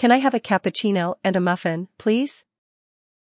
Can I have a cappuccino and a muffin, please?